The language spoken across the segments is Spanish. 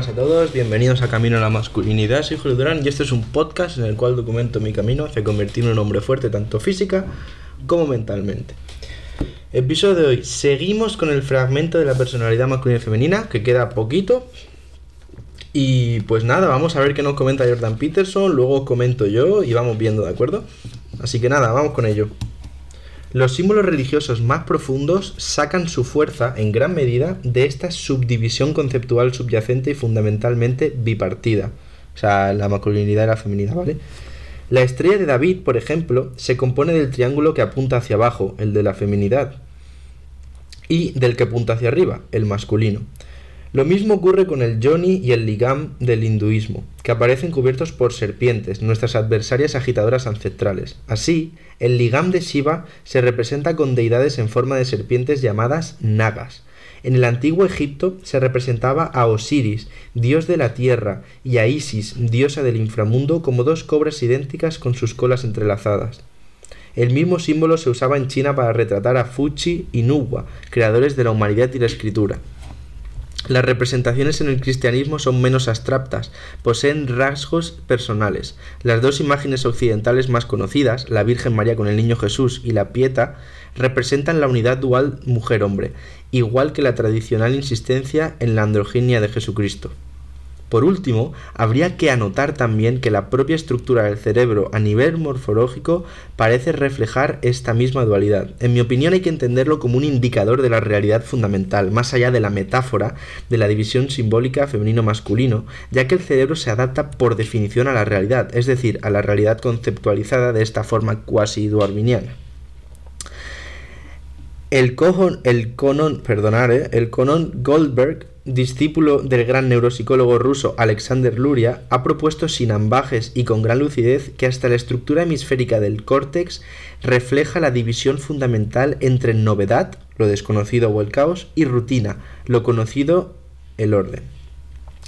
buenas a todos, bienvenidos a Camino a la Masculinidad, soy Julio Durán y este es un podcast en el cual documento mi camino hacia convertirme en un hombre fuerte tanto física como mentalmente. Episodio de hoy, seguimos con el fragmento de la personalidad masculina y femenina, que queda poquito. Y pues nada, vamos a ver qué nos comenta Jordan Peterson, luego comento yo y vamos viendo, ¿de acuerdo? Así que nada, vamos con ello. Los símbolos religiosos más profundos sacan su fuerza, en gran medida, de esta subdivisión conceptual subyacente y fundamentalmente bipartida. O sea, la masculinidad y la feminidad, ¿vale? La estrella de David, por ejemplo, se compone del triángulo que apunta hacia abajo, el de la feminidad, y del que apunta hacia arriba, el masculino. Lo mismo ocurre con el Yoni y el Ligam del hinduismo, que aparecen cubiertos por serpientes, nuestras adversarias agitadoras ancestrales. Así, el Ligam de Shiva se representa con deidades en forma de serpientes llamadas Nagas. En el antiguo Egipto se representaba a Osiris, dios de la tierra, y a Isis, diosa del inframundo, como dos cobras idénticas con sus colas entrelazadas. El mismo símbolo se usaba en China para retratar a Fuchi y Nuwa, creadores de la humanidad y la escritura. Las representaciones en el cristianismo son menos abstractas, poseen rasgos personales. Las dos imágenes occidentales más conocidas, la Virgen María con el Niño Jesús y la Pieta, representan la unidad dual mujer-hombre, igual que la tradicional insistencia en la androginia de Jesucristo. Por último, habría que anotar también que la propia estructura del cerebro a nivel morfológico parece reflejar esta misma dualidad. En mi opinión hay que entenderlo como un indicador de la realidad fundamental, más allá de la metáfora de la división simbólica femenino-masculino, ya que el cerebro se adapta por definición a la realidad, es decir, a la realidad conceptualizada de esta forma cuasi duarminiana. El, cojon, el conon, perdonar, ¿eh? el conon Goldberg discípulo del gran neuropsicólogo ruso Alexander Luria, ha propuesto sin ambajes y con gran lucidez que hasta la estructura hemisférica del córtex refleja la división fundamental entre novedad, lo desconocido o el caos, y rutina, lo conocido, el orden.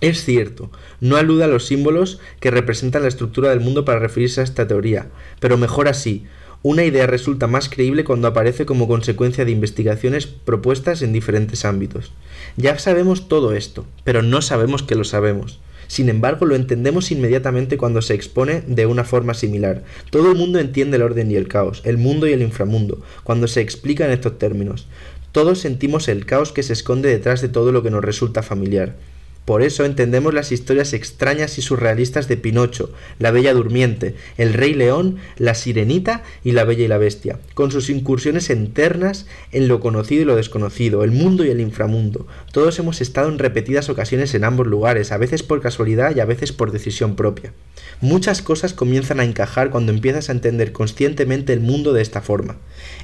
Es cierto, no aluda a los símbolos que representan la estructura del mundo para referirse a esta teoría, pero mejor así, una idea resulta más creíble cuando aparece como consecuencia de investigaciones propuestas en diferentes ámbitos. Ya sabemos todo esto, pero no sabemos que lo sabemos. Sin embargo, lo entendemos inmediatamente cuando se expone de una forma similar. Todo el mundo entiende el orden y el caos, el mundo y el inframundo, cuando se explica en estos términos. Todos sentimos el caos que se esconde detrás de todo lo que nos resulta familiar. Por eso entendemos las historias extrañas y surrealistas de Pinocho, la Bella Durmiente, el Rey León, la Sirenita y la Bella y la Bestia, con sus incursiones internas en lo conocido y lo desconocido, el mundo y el inframundo. Todos hemos estado en repetidas ocasiones en ambos lugares, a veces por casualidad y a veces por decisión propia. Muchas cosas comienzan a encajar cuando empiezas a entender conscientemente el mundo de esta forma.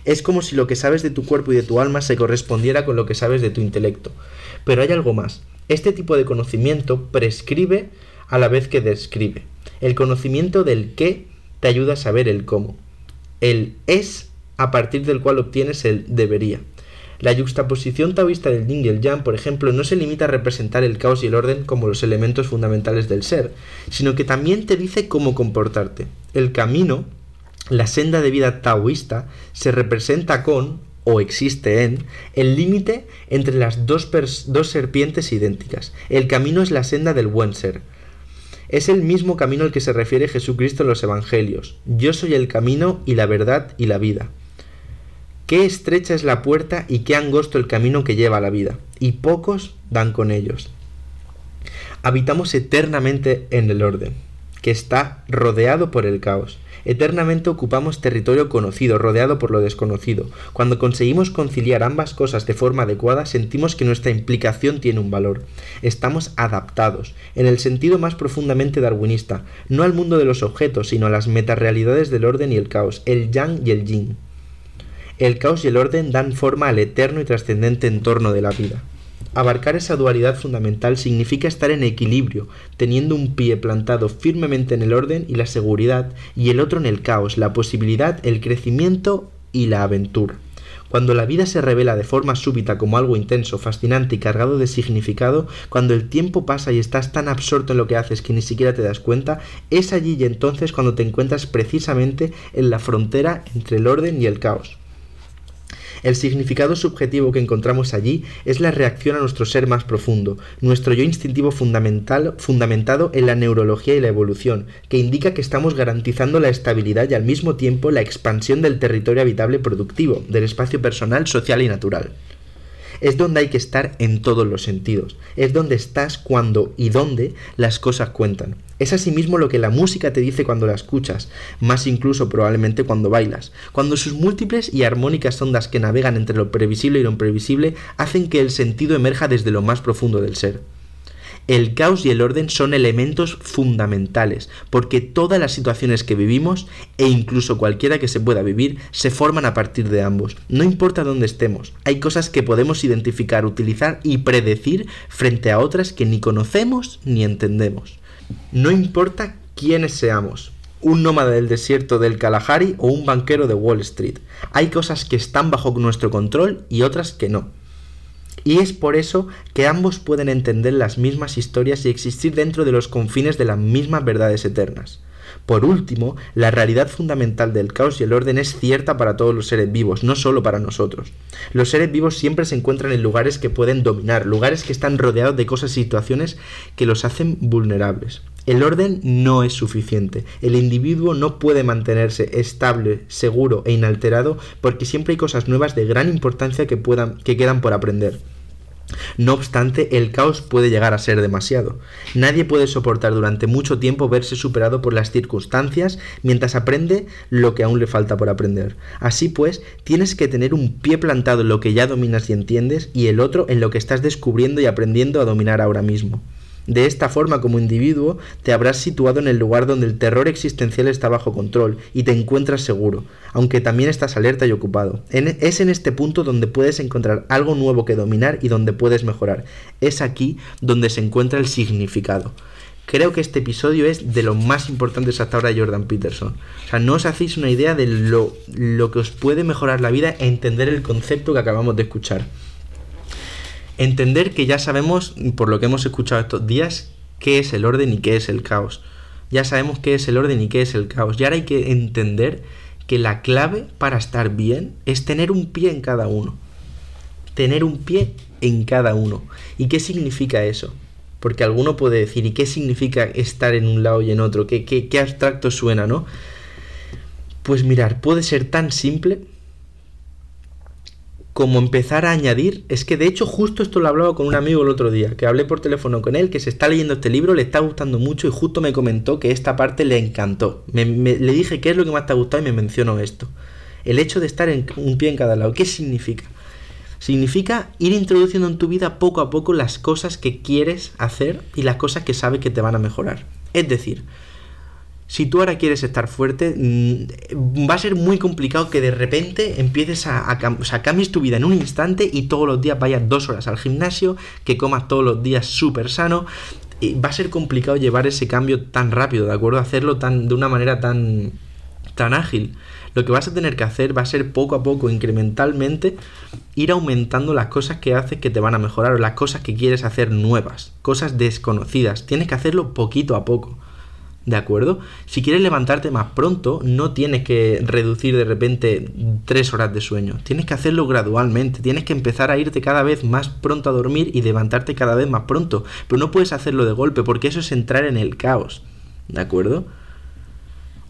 Es como si lo que sabes de tu cuerpo y de tu alma se correspondiera con lo que sabes de tu intelecto. Pero hay algo más. Este tipo de conocimiento prescribe a la vez que describe. El conocimiento del qué te ayuda a saber el cómo. El es a partir del cual obtienes el debería. La yuxtaposición taoísta del yin y el yang, por ejemplo, no se limita a representar el caos y el orden como los elementos fundamentales del ser, sino que también te dice cómo comportarte. El camino, la senda de vida taoísta, se representa con o existe en el límite entre las dos, dos serpientes idénticas. El camino es la senda del buen ser. Es el mismo camino al que se refiere Jesucristo en los Evangelios. Yo soy el camino y la verdad y la vida. Qué estrecha es la puerta y qué angosto el camino que lleva a la vida, y pocos dan con ellos. Habitamos eternamente en el orden, que está rodeado por el caos. Eternamente ocupamos territorio conocido, rodeado por lo desconocido. Cuando conseguimos conciliar ambas cosas de forma adecuada, sentimos que nuestra implicación tiene un valor. Estamos adaptados, en el sentido más profundamente darwinista, no al mundo de los objetos, sino a las metarealidades del orden y el caos, el yang y el yin. El caos y el orden dan forma al eterno y trascendente entorno de la vida. Abarcar esa dualidad fundamental significa estar en equilibrio, teniendo un pie plantado firmemente en el orden y la seguridad, y el otro en el caos, la posibilidad, el crecimiento y la aventura. Cuando la vida se revela de forma súbita como algo intenso, fascinante y cargado de significado, cuando el tiempo pasa y estás tan absorto en lo que haces que ni siquiera te das cuenta, es allí y entonces cuando te encuentras precisamente en la frontera entre el orden y el caos. El significado subjetivo que encontramos allí es la reacción a nuestro ser más profundo, nuestro yo instintivo fundamental, fundamentado en la neurología y la evolución, que indica que estamos garantizando la estabilidad y al mismo tiempo la expansión del territorio habitable productivo, del espacio personal, social y natural es donde hay que estar en todos los sentidos. Es donde estás cuando y dónde las cosas cuentan. Es asimismo lo que la música te dice cuando la escuchas, más incluso probablemente cuando bailas, cuando sus múltiples y armónicas ondas que navegan entre lo previsible y lo imprevisible hacen que el sentido emerja desde lo más profundo del ser. El caos y el orden son elementos fundamentales, porque todas las situaciones que vivimos, e incluso cualquiera que se pueda vivir, se forman a partir de ambos. No importa dónde estemos, hay cosas que podemos identificar, utilizar y predecir frente a otras que ni conocemos ni entendemos. No importa quiénes seamos, un nómada del desierto del Kalahari o un banquero de Wall Street. Hay cosas que están bajo nuestro control y otras que no. Y es por eso que ambos pueden entender las mismas historias y existir dentro de los confines de las mismas verdades eternas. Por último, la realidad fundamental del caos y el orden es cierta para todos los seres vivos, no solo para nosotros. Los seres vivos siempre se encuentran en lugares que pueden dominar, lugares que están rodeados de cosas y situaciones que los hacen vulnerables. El orden no es suficiente. El individuo no puede mantenerse estable, seguro e inalterado porque siempre hay cosas nuevas de gran importancia que, puedan, que quedan por aprender. No obstante, el caos puede llegar a ser demasiado. Nadie puede soportar durante mucho tiempo verse superado por las circunstancias mientras aprende lo que aún le falta por aprender. Así pues, tienes que tener un pie plantado en lo que ya dominas y entiendes y el otro en lo que estás descubriendo y aprendiendo a dominar ahora mismo. De esta forma, como individuo, te habrás situado en el lugar donde el terror existencial está bajo control y te encuentras seguro, aunque también estás alerta y ocupado. es en este punto donde puedes encontrar algo nuevo que dominar y donde puedes mejorar. Es aquí donde se encuentra el significado. Creo que este episodio es de lo más importantes hasta ahora de Jordan Peterson. O sea, no os hacéis una idea de lo, lo que os puede mejorar la vida e entender el concepto que acabamos de escuchar entender que ya sabemos, por lo que hemos escuchado estos días, qué es el orden y qué es el caos. Ya sabemos qué es el orden y qué es el caos. Y ahora hay que entender que la clave para estar bien es tener un pie en cada uno. Tener un pie en cada uno. ¿Y qué significa eso? Porque alguno puede decir, ¿y qué significa estar en un lado y en otro? ¿Qué, qué, qué abstracto suena, no? Pues mirar, puede ser tan simple como empezar a añadir, es que de hecho justo esto lo hablaba con un amigo el otro día, que hablé por teléfono con él, que se está leyendo este libro, le está gustando mucho y justo me comentó que esta parte le encantó. le dije qué es lo que más te ha gustado y me mencionó esto. El hecho de estar en un pie en cada lado, ¿qué significa? Significa ir introduciendo en tu vida poco a poco las cosas que quieres hacer y las cosas que sabes que te van a mejorar. Es decir, si tú ahora quieres estar fuerte, mm, va a ser muy complicado que de repente empieces a, sea, cambies tu vida en un instante y todos los días vayas dos horas al gimnasio, que comas todos los días súper sano. Y va a ser complicado llevar ese cambio tan rápido, ¿de acuerdo? Hacerlo tan, de una manera tan, tan ágil. Lo que vas a tener que hacer va a ser poco a poco, incrementalmente, ir aumentando las cosas que haces que te van a mejorar o las cosas que quieres hacer nuevas, cosas desconocidas. Tienes que hacerlo poquito a poco. ¿De acuerdo? Si quieres levantarte más pronto, no tienes que reducir de repente tres horas de sueño. Tienes que hacerlo gradualmente. Tienes que empezar a irte cada vez más pronto a dormir y levantarte cada vez más pronto. Pero no puedes hacerlo de golpe porque eso es entrar en el caos. ¿De acuerdo?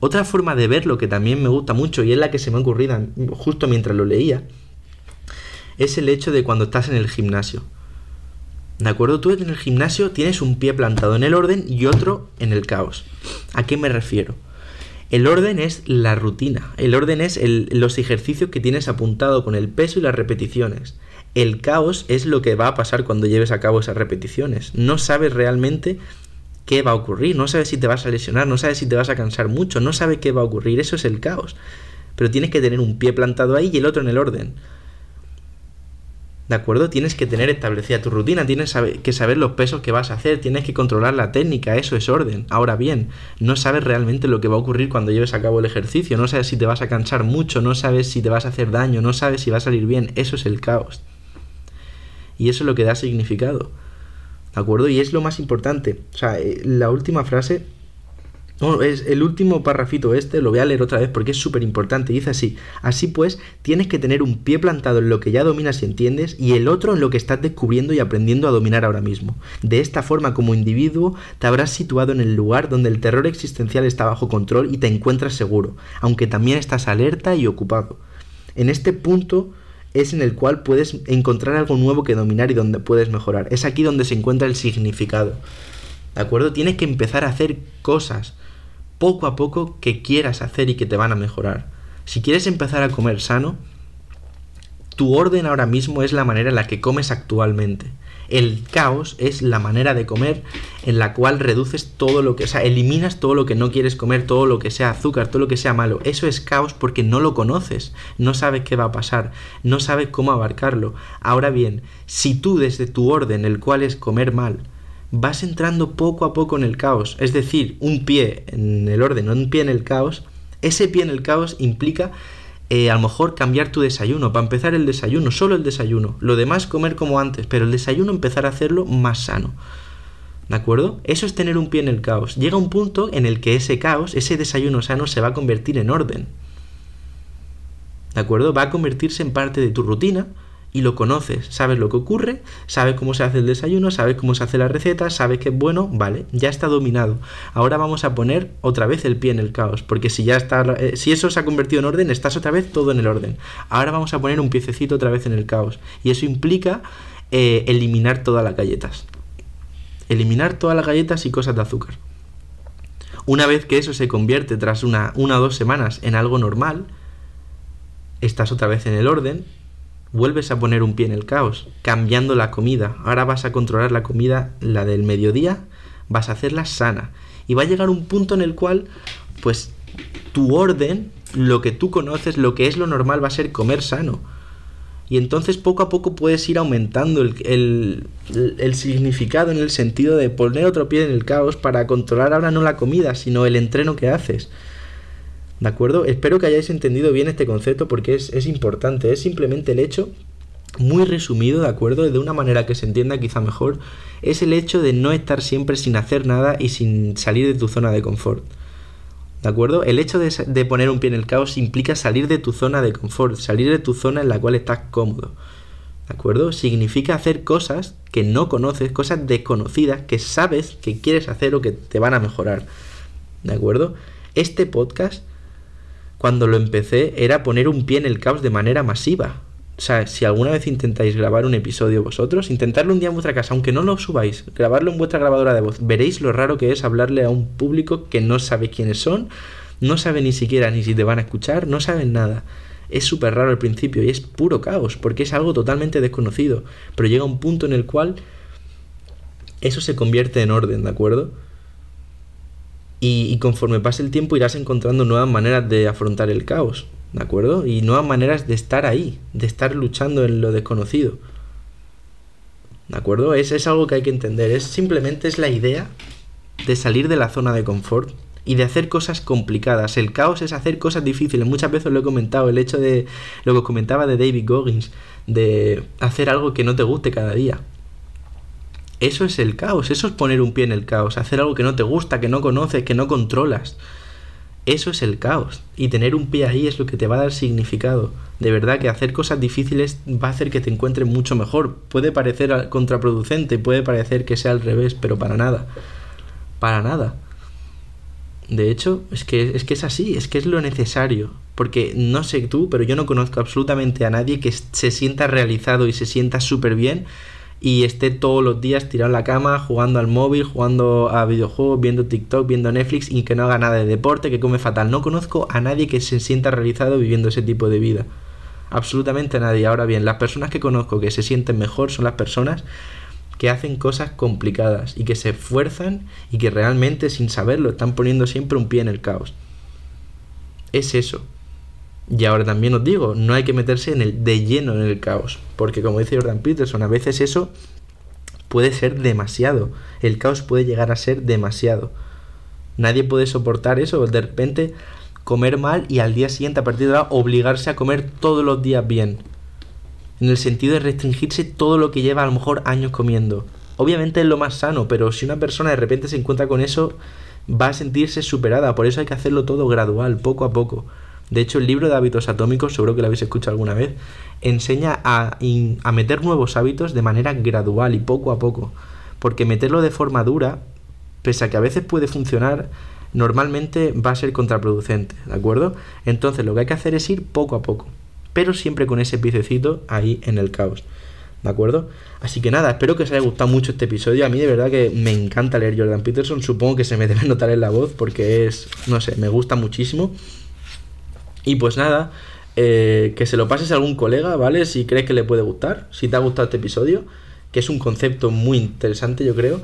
Otra forma de verlo que también me gusta mucho y es la que se me ha ocurrido justo mientras lo leía, es el hecho de cuando estás en el gimnasio. ¿De acuerdo? Tú en el gimnasio tienes un pie plantado en el orden y otro en el caos. ¿A qué me refiero? El orden es la rutina. El orden es los ejercicios que tienes apuntado con el peso y las repeticiones. El caos es lo que va a pasar cuando lleves a cabo esas repeticiones. No sabes realmente qué va a ocurrir, no sabes si te vas a lesionar, no sabes si te vas a cansar mucho, no sabes qué va a ocurrir, eso es el caos. Pero tienes que tener un pie plantado ahí y el otro en el orden. ¿De acuerdo? Tienes que tener establecida tu rutina, tienes que saber los pesos que vas a hacer, tienes que controlar la técnica, eso es orden. Ahora bien, no sabes realmente lo que va a ocurrir cuando lleves a cabo el ejercicio, no sabes si te vas a cansar mucho, no sabes si te vas a hacer daño, no sabes si va a salir bien, eso es el caos. Y eso es lo que da significado. ¿De acuerdo? Y es lo más importante. O sea, eh, la última frase es el último parrafito este, lo voy a leer otra vez porque es súper importante. Dice así: Así pues, tienes que tener un pie plantado en lo que ya dominas y entiendes, y el otro en lo que estás descubriendo y aprendiendo a dominar ahora mismo. De esta forma, como individuo, te habrás situado en el lugar donde el terror existencial está bajo control y te encuentras seguro, aunque también estás alerta y ocupado. En este punto es en el cual puedes encontrar algo nuevo que dominar y donde puedes mejorar. Es aquí donde se encuentra el significado. ¿De acuerdo? Tienes que empezar a hacer cosas poco a poco que quieras hacer y que te van a mejorar. Si quieres empezar a comer sano, tu orden ahora mismo es la manera en la que comes actualmente. El caos es la manera de comer en la cual reduces todo lo que, o sea, eliminas todo lo que no quieres comer, todo lo que sea azúcar, todo lo que sea malo. Eso es caos porque no lo conoces, no sabes qué va a pasar, no sabes cómo abarcarlo. Ahora bien, si tú desde tu orden, el cual es comer mal, vas entrando poco a poco en el caos. Es decir, un pie en el orden, un pie en el caos. Ese pie en el caos implica eh, a lo mejor cambiar tu desayuno. Para empezar el desayuno, solo el desayuno. Lo demás comer como antes, pero el desayuno empezar a hacerlo más sano. ¿De acuerdo? Eso es tener un pie en el caos. Llega un punto en el que ese caos, ese desayuno sano, se va a convertir en orden. ¿De acuerdo? Va a convertirse en parte de tu rutina, y lo conoces, sabes lo que ocurre, sabes cómo se hace el desayuno, sabes cómo se hace la receta, sabes que es bueno, vale, ya está dominado. Ahora vamos a poner otra vez el pie en el caos, porque si ya está, eh, si eso se ha convertido en orden, estás otra vez todo en el orden. Ahora vamos a poner un piececito otra vez en el caos, y eso implica eh, eliminar todas las galletas. Eliminar todas las galletas y cosas de azúcar. Una vez que eso se convierte tras una, una o dos semanas en algo normal, estás otra vez en el orden vuelves a poner un pie en el caos, cambiando la comida. Ahora vas a controlar la comida, la del mediodía, vas a hacerla sana. Y va a llegar un punto en el cual, pues, tu orden, lo que tú conoces, lo que es lo normal, va a ser comer sano. Y entonces poco a poco puedes ir aumentando el, el, significado en el sentido de poner otro pie en el caos para controlar ahora no la comida, sino el entreno que haces. ¿De acuerdo? Espero que hayáis entendido bien este concepto porque es, importante. Es simplemente el hecho, muy resumido, ¿de acuerdo? De una manera que se entienda quizá mejor, es el hecho de no estar siempre sin hacer nada y sin salir de tu zona de confort. ¿De acuerdo? El hecho de, de, poner un pie en el caos implica salir de tu zona de confort, salir de tu zona en la cual estás cómodo. ¿De acuerdo? Significa hacer cosas que no conoces, cosas desconocidas que sabes que quieres hacer o que te van a mejorar. ¿De acuerdo? Este podcast cuando lo empecé era poner un pie en el caos de manera masiva. O sea, si alguna vez intentáis grabar un episodio vosotros, intentarlo un día en vuestra casa, aunque no lo subáis, grabarlo en vuestra grabadora de voz, veréis lo raro que es hablarle a un público que no sabe quiénes son, no sabe ni siquiera ni si te van a escuchar, no saben nada. Es súper raro al principio y es puro caos, porque es algo totalmente desconocido. Pero llega un punto en el cual eso se convierte en orden, ¿de acuerdo? Y, conforme pase el tiempo irás encontrando nuevas maneras de afrontar el caos, ¿de acuerdo? Y nuevas maneras de estar ahí, de estar luchando en lo desconocido. ¿De acuerdo? Es, es algo que hay que entender. Es simplemente es la idea de salir de la zona de confort y de hacer cosas complicadas. El caos es hacer cosas difíciles. Muchas veces lo he comentado, el hecho de lo que comentaba de David Goggins, de hacer algo que no te guste cada día. Eso es el caos, eso es poner un pie en el caos, hacer algo que no te gusta, que no conoces, que no controlas. Eso es el caos. Y tener un pie ahí es lo que te va a dar significado. De verdad que hacer cosas difíciles va a hacer que te encuentres mucho mejor. Puede parecer contraproducente, puede parecer que sea al revés, pero para nada. Para nada. De hecho, es que, es que es así, es que es lo necesario. Porque no sé tú, pero yo no conozco absolutamente a nadie que se sienta realizado y se sienta súper bien y esté todos los días tirado en la cama, jugando al móvil, jugando a videojuegos, viendo TikTok, viendo Netflix y que no haga nada de deporte, que come fatal. No conozco a nadie que se sienta realizado viviendo ese tipo de vida. Absolutamente nadie. Ahora bien, las personas que conozco que se sienten mejor son las personas que hacen cosas complicadas y que se esfuerzan y que realmente sin saberlo están poniendo siempre un pie en el caos. Es eso. Y ahora también os digo, no hay que meterse en el, de lleno en el caos, porque como dice Jordan Peterson, a veces eso puede ser demasiado. El caos puede llegar a ser demasiado. Nadie puede soportar eso, de repente comer mal y al día siguiente a partir de ahora obligarse a comer todos los días bien. En el sentido de restringirse todo lo que lleva a lo mejor años comiendo. Obviamente es lo más sano, pero si una persona de repente se encuentra con eso, va a sentirse superada. Por eso hay que hacerlo todo gradual, poco a poco. De hecho, el libro de hábitos atómicos, seguro que lo habéis escuchado alguna vez, enseña a, a meter nuevos hábitos de manera gradual y poco a poco. Porque meterlo de forma dura, pese a que a veces puede funcionar, normalmente va a ser contraproducente, ¿de acuerdo? Entonces lo que hay que hacer es ir poco a poco, pero siempre con ese picecito ahí en el caos. ¿De acuerdo? Así que nada, espero que os haya gustado mucho este episodio. A mí de verdad que me encanta leer Jordan Peterson. Supongo que se me debe notar en la voz porque es, no sé, me gusta muchísimo. Y pues nada, eh, que se lo pases a algún colega, ¿vale? Si crees que le puede gustar, si te ha gustado este episodio, que es un concepto muy interesante yo creo.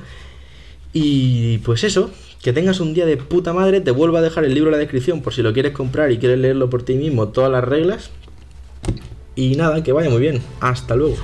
Y pues eso, que tengas un día de puta madre, te vuelvo a dejar el libro en la descripción por si lo quieres comprar y quieres leerlo por ti mismo, todas las reglas. Y nada, que vaya muy bien. Hasta luego.